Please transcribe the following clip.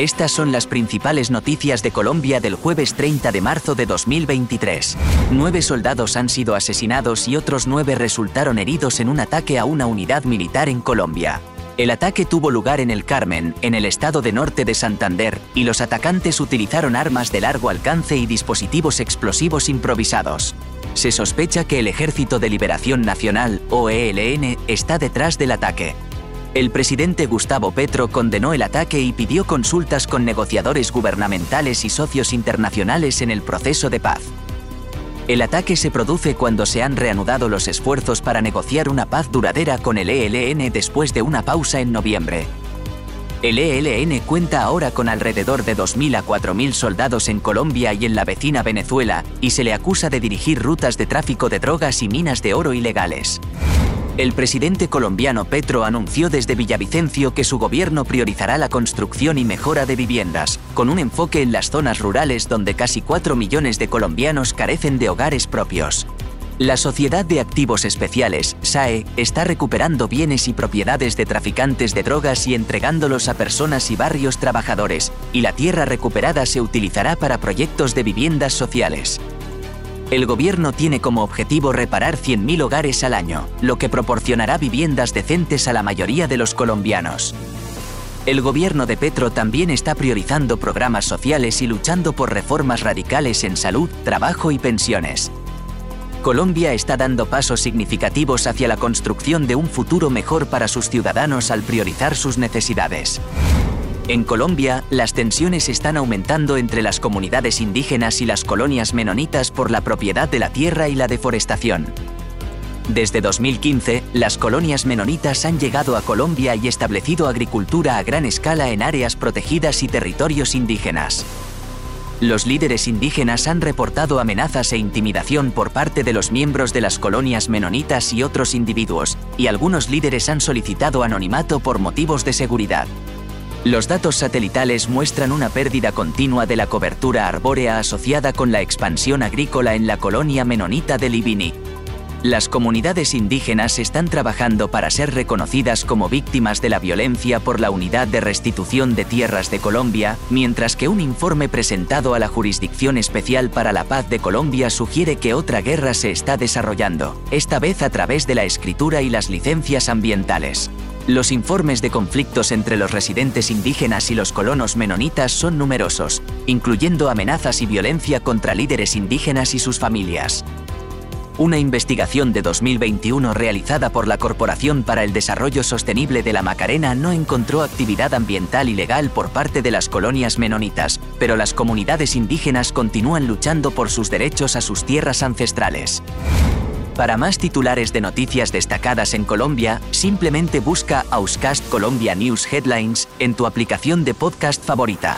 Estas son las principales noticias de Colombia del jueves 30 de marzo de 2023. Nueve soldados han sido asesinados y otros nueve resultaron heridos en un ataque a una unidad militar en Colombia. El ataque tuvo lugar en el Carmen, en el estado de norte de Santander, y los atacantes utilizaron armas de largo alcance y dispositivos explosivos improvisados. Se sospecha que el Ejército de Liberación Nacional, o ELN, está detrás del ataque. El presidente Gustavo Petro condenó el ataque y pidió consultas con negociadores gubernamentales y socios internacionales en el proceso de paz. El ataque se produce cuando se han reanudado los esfuerzos para negociar una paz duradera con el ELN después de una pausa en noviembre. El ELN cuenta ahora con alrededor de 2.000 a 4.000 soldados en Colombia y en la vecina Venezuela, y se le acusa de dirigir rutas de tráfico de drogas y minas de oro ilegales. El presidente colombiano Petro anunció desde Villavicencio que su gobierno priorizará la construcción y mejora de viviendas, con un enfoque en las zonas rurales donde casi 4 millones de colombianos carecen de hogares propios. La Sociedad de Activos Especiales, SAE, está recuperando bienes y propiedades de traficantes de drogas y entregándolos a personas y barrios trabajadores, y la tierra recuperada se utilizará para proyectos de viviendas sociales. El gobierno tiene como objetivo reparar 100.000 hogares al año, lo que proporcionará viviendas decentes a la mayoría de los colombianos. El gobierno de Petro también está priorizando programas sociales y luchando por reformas radicales en salud, trabajo y pensiones. Colombia está dando pasos significativos hacia la construcción de un futuro mejor para sus ciudadanos al priorizar sus necesidades. En Colombia, las tensiones están aumentando entre las comunidades indígenas y las colonias menonitas por la propiedad de la tierra y la deforestación. Desde 2015, las colonias menonitas han llegado a Colombia y establecido agricultura a gran escala en áreas protegidas y territorios indígenas. Los líderes indígenas han reportado amenazas e intimidación por parte de los miembros de las colonias menonitas y otros individuos, y algunos líderes han solicitado anonimato por motivos de seguridad. Los datos satelitales muestran una pérdida continua de la cobertura arbórea asociada con la expansión agrícola en la colonia menonita de Libini. Las comunidades indígenas están trabajando para ser reconocidas como víctimas de la violencia por la Unidad de Restitución de Tierras de Colombia, mientras que un informe presentado a la Jurisdicción Especial para la Paz de Colombia sugiere que otra guerra se está desarrollando, esta vez a través de la escritura y las licencias ambientales. Los informes de conflictos entre los residentes indígenas y los colonos menonitas son numerosos, incluyendo amenazas y violencia contra líderes indígenas y sus familias. Una investigación de 2021 realizada por la Corporación para el Desarrollo Sostenible de la Macarena no encontró actividad ambiental ilegal por parte de las colonias menonitas, pero las comunidades indígenas continúan luchando por sus derechos a sus tierras ancestrales. Para más titulares de noticias destacadas en Colombia, simplemente busca Auscast Colombia News Headlines en tu aplicación de podcast favorita.